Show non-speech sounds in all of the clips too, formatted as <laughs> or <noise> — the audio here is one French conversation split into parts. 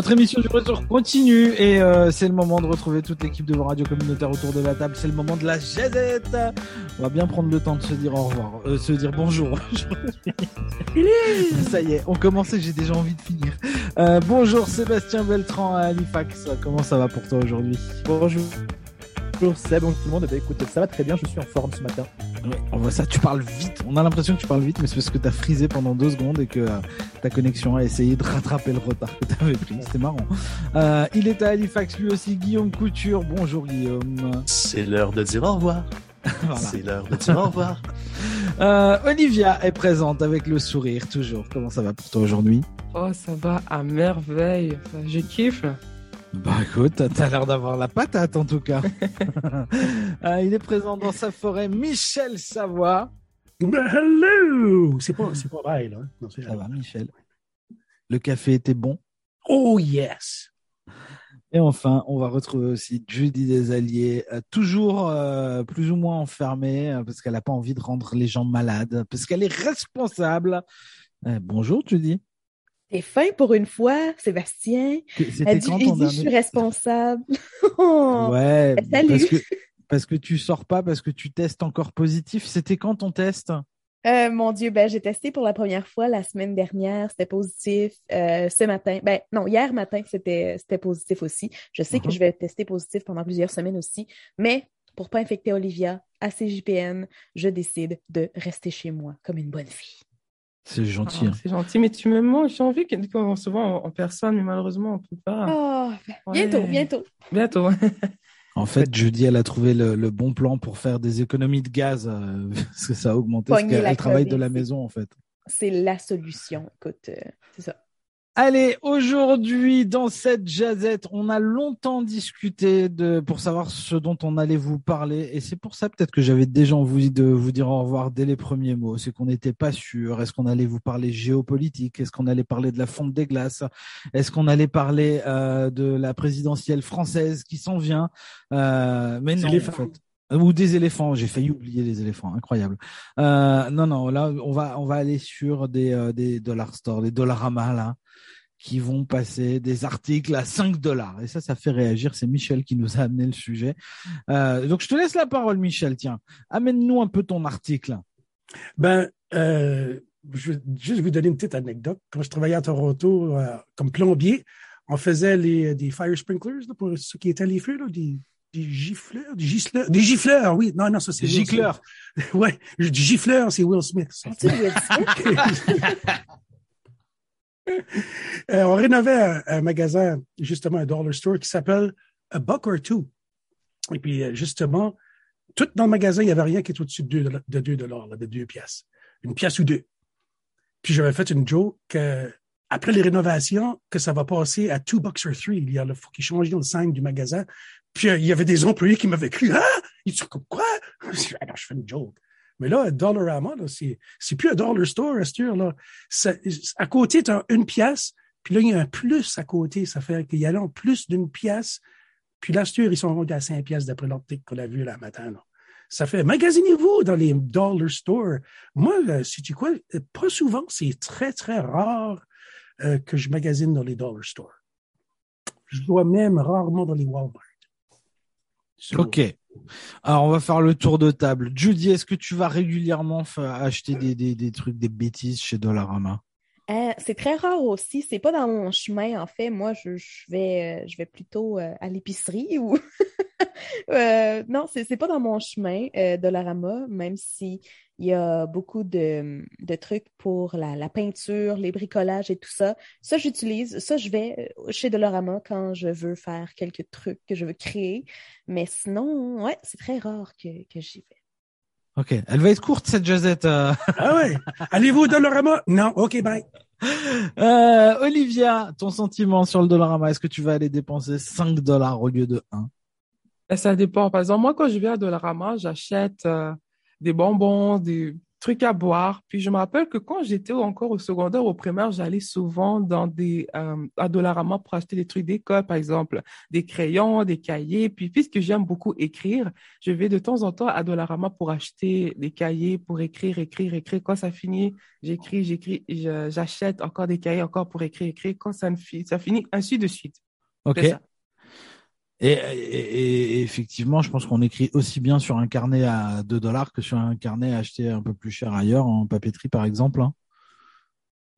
Votre émission du retour continue et euh, c'est le moment de retrouver toute l'équipe de vos radios communautaires autour de la table. C'est le moment de la jazette. On va bien prendre le temps de se dire au revoir, euh, se dire bonjour. <laughs> Ça y est, on commençait, j'ai déjà envie de finir. Euh, bonjour Sébastien Beltran à Halifax. Comment ça va pour toi aujourd'hui? Bonjour. Bonjour Seb, bonjour tout le monde. Eh bien, écoute, ça va très bien, je suis en forme ce matin. On voit ça, tu parles vite. On a l'impression que tu parles vite, mais c'est parce que t'as frisé pendant deux secondes et que euh, ta connexion a essayé de rattraper le retard que t'avais pris. C'était marrant. Euh, il est à Halifax, lui aussi, Guillaume Couture. Bonjour Guillaume. C'est l'heure de dire au revoir. <laughs> voilà. C'est l'heure de dire au revoir. <laughs> Euh, Olivia est présente avec le sourire, toujours. Comment ça va pour toi aujourd'hui? Oh, ça va à merveille. Je kiffe. Bah écoute, t'as l'air d'avoir la patate en tout cas. <laughs> euh, il est présent dans sa forêt, Michel Savoie. Hello! C'est pas, c'est pas vrai, là. Non, Ça va, Michel. Le café était bon. Oh yes! Et enfin, on va retrouver aussi Judy des Alliés, euh, toujours euh, plus ou moins enfermée parce qu'elle n'a pas envie de rendre les gens malades, parce qu'elle est responsable. bonjour Judy. T'es fin pour une fois, Sébastien. C'était quand ton dernier... je suis responsable. <laughs> oh, ouais, salut. parce que, parce que tu sors pas, parce que tu testes encore positif. C'était quand ton test? Euh, Mon Dieu, ben j'ai testé pour la première fois la semaine dernière, c'était positif. Euh, ce matin, ben non, hier matin, c'était c'était positif aussi. Je sais que je vais tester positif pendant plusieurs semaines aussi, mais pour pas infecter Olivia, à CJPN, je décide de rester chez moi comme une bonne fille. C'est gentil. Ah, hein. C'est gentil, mais tu me manques. J'ai envie qu'on se voit en, en, personne, mais malheureusement, on peut pas. Oh, bientôt, ouais. bientôt. Bientôt. <laughs> en fait, Judy, elle a trouvé le, le, bon plan pour faire des économies de gaz, euh, <laughs> parce que ça a augmenté, qu'elle travaille de la maison, en fait. C'est la solution. Écoute, euh, c'est ça. Allez, aujourd'hui, dans cette jazette, on a longtemps discuté de, pour savoir ce dont on allait vous parler. Et c'est pour ça peut-être que j'avais déjà envie de vous dire au revoir dès les premiers mots. C'est qu'on n'était pas sûr. Est-ce qu'on allait vous parler géopolitique? Est-ce qu'on allait parler de la fonte des glaces? Est-ce qu'on allait parler euh, de la présidentielle française qui s'en vient? Euh, mais non, en fait ou des éléphants. J'ai failli oublier les éléphants, incroyable. Euh, non, non, là, on va, aller sur des, euh, dollar stores, des dollaramas là, qui vont passer des articles à 5 dollars. Et ça, ça fait réagir. C'est Michel qui nous a amené le sujet. Euh, donc, je te laisse la parole, Michel. Tiens, amène-nous un peu ton article. Ben, euh, je vais juste vous donner une petite anecdote. Quand je travaillais à Toronto euh, comme plombier, on faisait les, des fire sprinklers pour ceux qui étaient les des gifleurs, des gifleurs, des gifleurs, oui. Non, non, ça c'est gicleurs. <laughs> ouais, du gifleur, c'est Will Smith. Ça. <laughs> euh, on rénovait un, un, magasin, justement, un dollar store qui s'appelle A Buck or Two. Et puis, justement, tout dans le magasin, il n'y avait rien qui était au-dessus de 2 de deux dollars, de deux pièces. Une pièce ou deux. Puis j'avais fait une joke que après les rénovations, que ça va passer à two bucks or three. Il y a le faut qu'ils changent le sign du magasin. Puis euh, il y avait des employés qui m'avaient cru, ah, ils disent quoi? Alors je fais une joke. Mais là, Dollarama, là, c'est c'est plus un dollar store, Astur là. Ça, à côté, tu as une pièce, puis là il y a un plus à côté. Ça fait qu'il y a là plus d'une pièce. Puis là, Astur, ils sont rendus à cinq pièces d'après l'article qu'on a vu là matin. Là. Ça fait magasinez-vous dans les dollar stores. Moi, si tu quoi, pas souvent, c'est très très rare euh, que je magasine dans les dollar stores. Je dois même rarement dans les Walmart. Ok. Alors, on va faire le tour de table. Judy, est-ce que tu vas régulièrement acheter des, des, des trucs, des bêtises chez Dollarama? Euh, c'est très rare aussi. C'est pas dans mon chemin, en fait. Moi, je, je vais, je vais plutôt euh, à l'épicerie ou. <laughs> <laughs> euh, non, c'est, c'est pas dans mon chemin, euh, Dollarama, même si il y a beaucoup de, de trucs pour la, la, peinture, les bricolages et tout ça. Ça, j'utilise. Ça, je vais chez Dollarama quand je veux faire quelques trucs que je veux créer. Mais sinon, ouais, c'est très rare que, que j'y vais. Ok, elle va être courte cette jazette. Euh... Ah ouais. Allez-vous au Dollarama? Non. Ok, bye. <laughs> Euh, Olivia, ton sentiment sur le Dollarama Est-ce que tu vas aller dépenser 5 dollars au lieu de 1 Ça dépend. Par exemple, moi, quand je vais à Dollarama, j'achète euh, des bonbons, des trucs à boire. Puis je me rappelle que quand j'étais encore au secondaire, au primaire, j'allais souvent dans des euh, à Dollarama pour acheter des trucs d'école, par exemple, des crayons, des cahiers. Puis puisque j'aime beaucoup écrire, je vais de temps en temps à Dollarama pour acheter des cahiers pour écrire, écrire, écrire. Quand ça finit, j'écris, j'écris, j'achète encore des cahiers encore pour écrire, écrire. Quand ça, ne fi- ça finit, ainsi de suite. Ok. Et, et- et effectivement, je pense qu'on écrit aussi bien sur un carnet à 2 dollars que sur un carnet acheté un peu plus cher ailleurs, en papeterie par exemple. hein.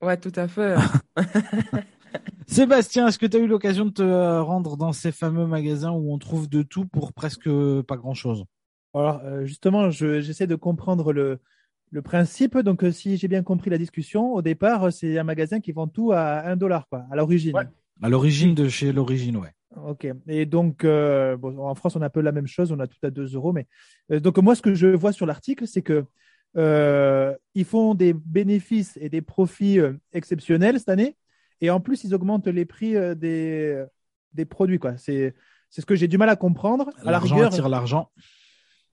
Ouais, tout à fait. <laughs> <laughs> Sébastien, est-ce que tu as eu l'occasion de te euh, rendre dans ces fameux magasins où on trouve de tout pour presque pas grand-chose? Alors, euh, justement, je- j'essaie de comprendre le, le principe. Donc, euh, si j'ai bien compris la discussion, au départ, euh, c'est un magasin qui vend tout à 1 dollar, quoi, à l'origine. Ouais. À l'origine de chez l'origine, ouais. Ok. Et donc, euh, bon, en France, on a un peu la même chose, on a tout à 2 euros. Mais euh, donc, moi, ce que je vois sur l'article, c'est que euh, ils font des bénéfices et des profits exceptionnels cette année, et en plus, ils augmentent les prix des des produits, quoi. C'est c'est ce que j'ai du mal à comprendre. La L'argent attire l'argent.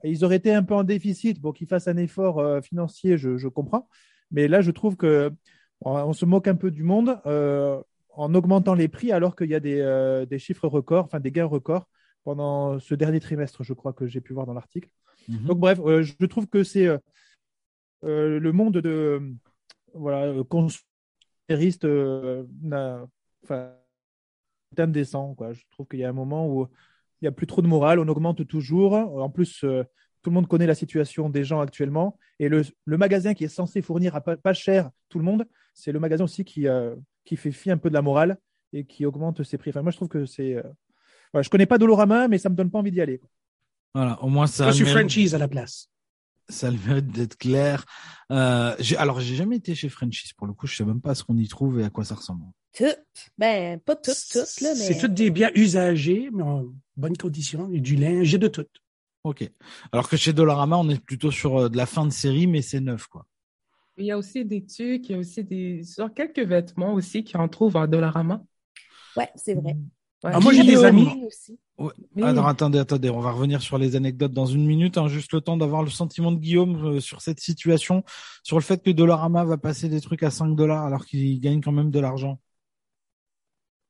ils auraient été un peu en déficit, bon, qu'ils fassent un effort financier, je, je comprends. Mais là, je trouve que on, on se moque un peu du monde euh, en augmentant les prix alors qu'il y a des, euh, des chiffres records, enfin des gains records pendant ce dernier trimestre, je crois que j'ai pu voir dans l'article. Mhm. Donc bref, euh, je trouve que c'est euh, le monde de voilà consumériste enfin indécent quoi. Je trouve qu'il y a un moment où il y a plus trop de morale, on augmente toujours. En plus, tout le monde connaît la situation des gens actuellement et le, le magasin qui est censé fournir à pas, pas cher tout le monde, c'est le magasin aussi qui euh, qui fait fi un peu de la morale et qui augmente ses prix. Enfin, moi je trouve que c'est euh... voilà, je connais pas Dolorama mais ça me donne pas envie d'y aller. quoi. Voilà, au moins ça. Je suis franchise à la place. Ça le mérite d'être clair. Euh, alors, j'ai jamais été chez Frenchies pour le coup. Je sais même pas ce qu'on y trouve et à quoi ça ressemble. Toutes. Ben, pas toutes, toutes, là, mais. C'est tous des biens usagés, mais en bonne condition. Il y a du linge, j'ai de tout. Ok. Alors que chez Dollarama, on est plutôt sur euh, de la fin de série, mais c'est neuf, quoi. Il y a aussi des trucs, il y a aussi des, sur quelques vêtements aussi qu'on trouve à Dollarama. Ouais, c'est vrai. Ouais. Ah, moi, j'ai des Guillaume. amis. aussi. Ouais. Oui. Alors attendez, attendez, on va revenir sur les anecdotes dans une minute, hein, juste le temps d'avoir le sentiment de Guillaume euh, sur cette situation, sur le fait que Dollarama va passer des trucs à 5 dollars alors qu'il gagne quand même de l'argent.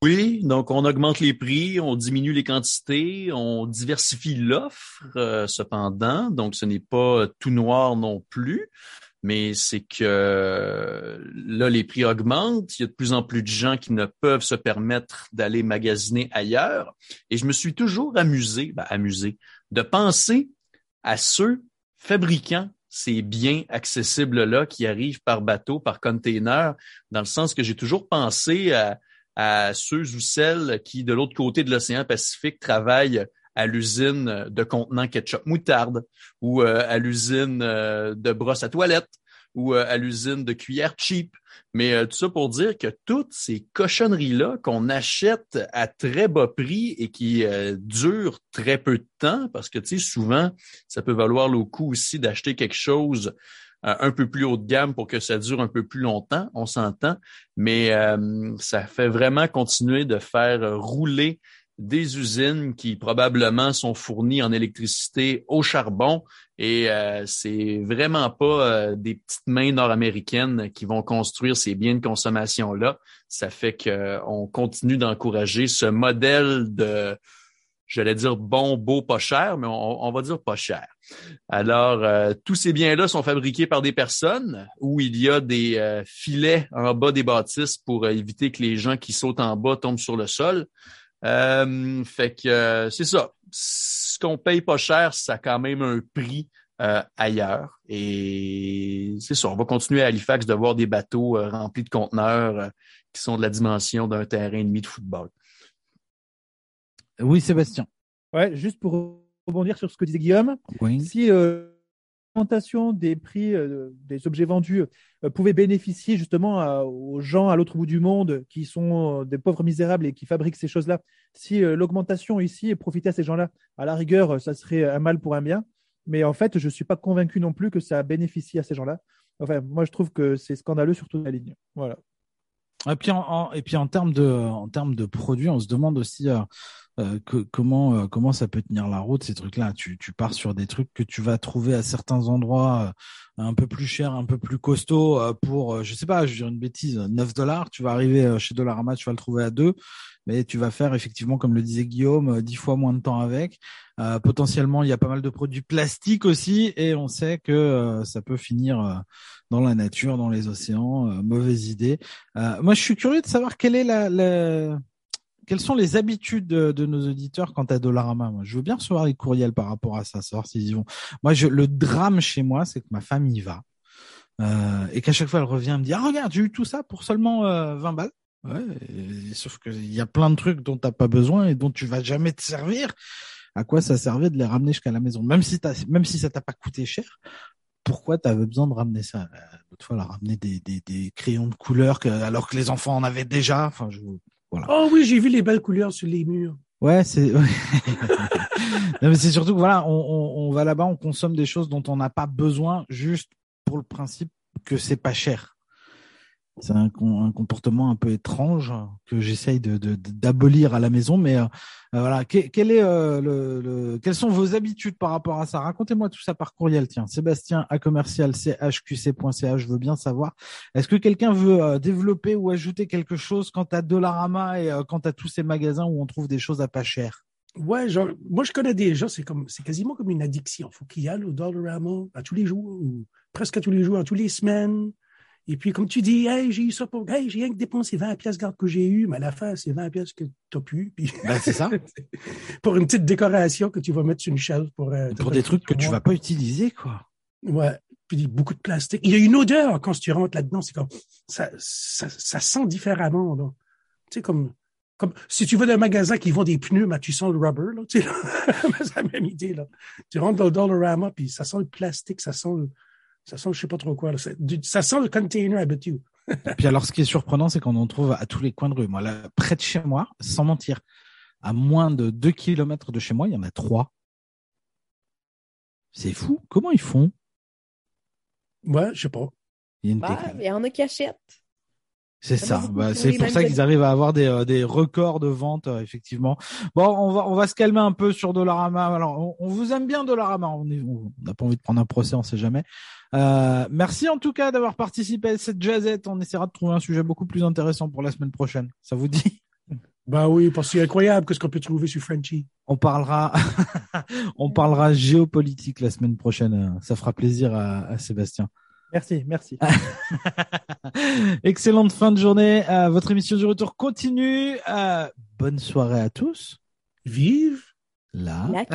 Oui, donc on augmente les prix, on diminue les quantités, on diversifie l'offre euh, cependant, donc ce n'est pas tout noir non plus, mais c'est que là les prix augmentent, il y a de plus en plus de gens qui ne peuvent se permettre d'aller magasiner ailleurs. Et je me suis toujours amusé, ben, amusé de penser à ceux fabricants ces biens accessibles-là qui arrivent par bateau, par container, dans le sens que j'ai toujours pensé à ceux ou celles qui, de l'autre côté de l'océan Pacifique, travaillent à l'usine de contenants ketchup moutarde ou euh, à l'usine euh, de brosse à toilette ou euh, à l'usine de cuillère cheap. Mais euh, tout ça pour dire que toutes ces cochonneries-là qu'on achète à très bas prix et qui euh, durent très peu de temps, parce que tu sais, souvent, ça peut valoir le coup aussi d'acheter quelque chose euh, un peu plus haut de gamme pour que ça dure un peu plus longtemps, on s'entend, mais euh, ça fait vraiment continuer de faire rouler des usines qui probablement sont fournies en électricité au charbon et euh, c'est vraiment pas euh, des petites mains nord-américaines qui vont construire ces biens de consommation là. Ça fait qu'on continue d'encourager ce modèle de j'allais dire bon, beau, pas cher, mais on, on va dire pas cher. Alors, euh, tous ces biens-là sont fabriqués par des personnes où il y a des euh, filets en bas des bâtisses pour euh, éviter que les gens qui sautent en bas tombent sur le sol. Euh, fait que euh, c'est ça. Ce qu'on paye pas cher, ça a quand même un prix euh, ailleurs. Et c'est ça. On va continuer à Halifax de voir des bateaux euh, remplis de conteneurs euh, qui sont de la dimension d'un terrain et demi de football. Oui, Sébastien. Ouais, juste pour rebondir sur ce que disait Guillaume, Oui. si euh, l'augmentation des prix euh, des objets vendus euh, pouvait bénéficier justement à- aux gens à l'autre bout du monde qui sont euh, des pauvres misérables et qui fabriquent ces choses-là, si euh, l'augmentation ici profitait à ces gens-là, à la rigueur, euh, ça serait un mal pour un bien. Mais en fait, je ne suis pas convaincu non plus que ça bénéficie à ces gens-là. Enfin, moi, je trouve que c'est scandaleux sur toute la ligne. Voilà. Et puis en, et puis en termes de en termes de produits, on se demande aussi euh, euh, comment euh, comment ça peut tenir la route ces trucs-là. Tu, tu pars sur des trucs que tu vas trouver à certains endroits un peu plus cher, un peu plus costaud pour, je sais pas, je vais dire une bêtise, 9 dollars. Tu vas arriver chez Dollarama, tu vas le trouver à 2 mais tu vas faire effectivement, comme le disait Guillaume, dix fois moins de temps avec. potentiellement, il y a pas mal de produits plastiques aussi, et on sait que ça peut finir dans la nature, dans les océans. mauvaise idée. moi, je suis curieux de savoir quelle est la, la quelles sont les habitudes de, nos auditeurs quant à Dollarama Moi, je veux bien recevoir les courriels par rapport à ça, savoir s'ils y vont. Moi, je, le drame chez moi, c'est que ma femme y va euh, et qu'à chaque fois elle revient me dit ah regarde j'ai eu tout ça pour seulement 20 euh, balles. Ouais, sauf qu'il y a plein de trucs dont t'as pas besoin et dont tu vas jamais te servir. À quoi ça servait de les ramener jusqu'à la maison? Même si même si ça t'a pas coûté cher, pourquoi tu avais besoin de ramener ça? Euh, L'autre fois, elle a ramené des, des, crayons de couleur alors que les enfants en avaient déjà. Enfin, je, Oh oui, j'ai vu les belles couleurs sur les murs. Ouais, c'est. <laughs> mais c'est surtout que voilà, on, on va là-bas, on consomme des choses dont on n'a pas besoin, juste pour le principe que c'est pas cher. C'est un, comportement un peu étrange que j'essaye de, d'abolir à la maison, mais euh, euh, voilà. Quel, est euh, le, quelles sont vos habitudes par rapport à ça? Racontez-moi tout ça par courriel. Tiens, Sébastien à commercial chqc.ca. Je veux bien savoir. Est-ce que quelqu'un veut développer ou ajouter quelque chose quant à Dollarama et quant à tous ces magasins où on trouve des choses à pas cher? Ouais, genre, moi je connais des gens, c'est comme, c'est quasiment comme une addiction. Faut qu'il y aille au Dollarama à tous les jours, ou presque à tous les jours, à tous les semaines. Et puis, comme tu dis, hey, j'ai eu ça pour, hey, j'ai rien que dépensé 20 pièces garde que j'ai eu, mais à la fin, c'est 20 pièces que tu as pu. Puis... Ben, c'est ça. <laughs> pour une petite décoration que tu vas mettre sur une chaise pour, euh, pour des trucs que tu vas pas utiliser, quoi. Ouais. Puis beaucoup de plastique. Il y a une odeur quand tu rentres là-dedans. C'est comme, ça, ça, ça sent différemment, là. Tu sais, comme, comme, si tu vas dans un magasin qui vend des pneus, mais tu sens le rubber, là. Tu sais, <laughs> c'est la même idée, là. Tu rentres dans le Dollarama, puis ça sent le plastique, ça sent le, ça sent, je sais pas trop quoi. Ça sent le container habituel. Puis alors, ce qui est surprenant, c'est qu'on en trouve à tous les coins de rue. Moi, là, près de chez moi, sans mentir, à moins de 2 km de chez moi, il y en a trois. C'est fou. Comment ils font? Ouais, je sais pas. Il y, bah, il y en a qui achètent. C'est ça. Bah, c'est pour ça qu'ils arrivent à avoir des, euh, des records de vente, euh, effectivement. Bon, on va on va se calmer un peu sur Dollarama. Alors, on, vous aime bien Dollarama. On n'a pas envie de prendre un procès, on sait jamais. Euh, merci en tout cas d'avoir participé à cette jazzette. On essaiera de trouver un sujet beaucoup plus intéressant pour la semaine prochaine. Ça vous dit? Bah oui, parce que c'est incroyable ce qu'on peut trouver sur Frenchy. On parlera, <laughs> on parlera géopolitique la semaine prochaine. Ça fera plaisir à, à Sébastien. Merci, merci. <laughs> Excellente fin de journée. Euh, votre émission du retour continue. Euh, bonne soirée à tous. Vive la, la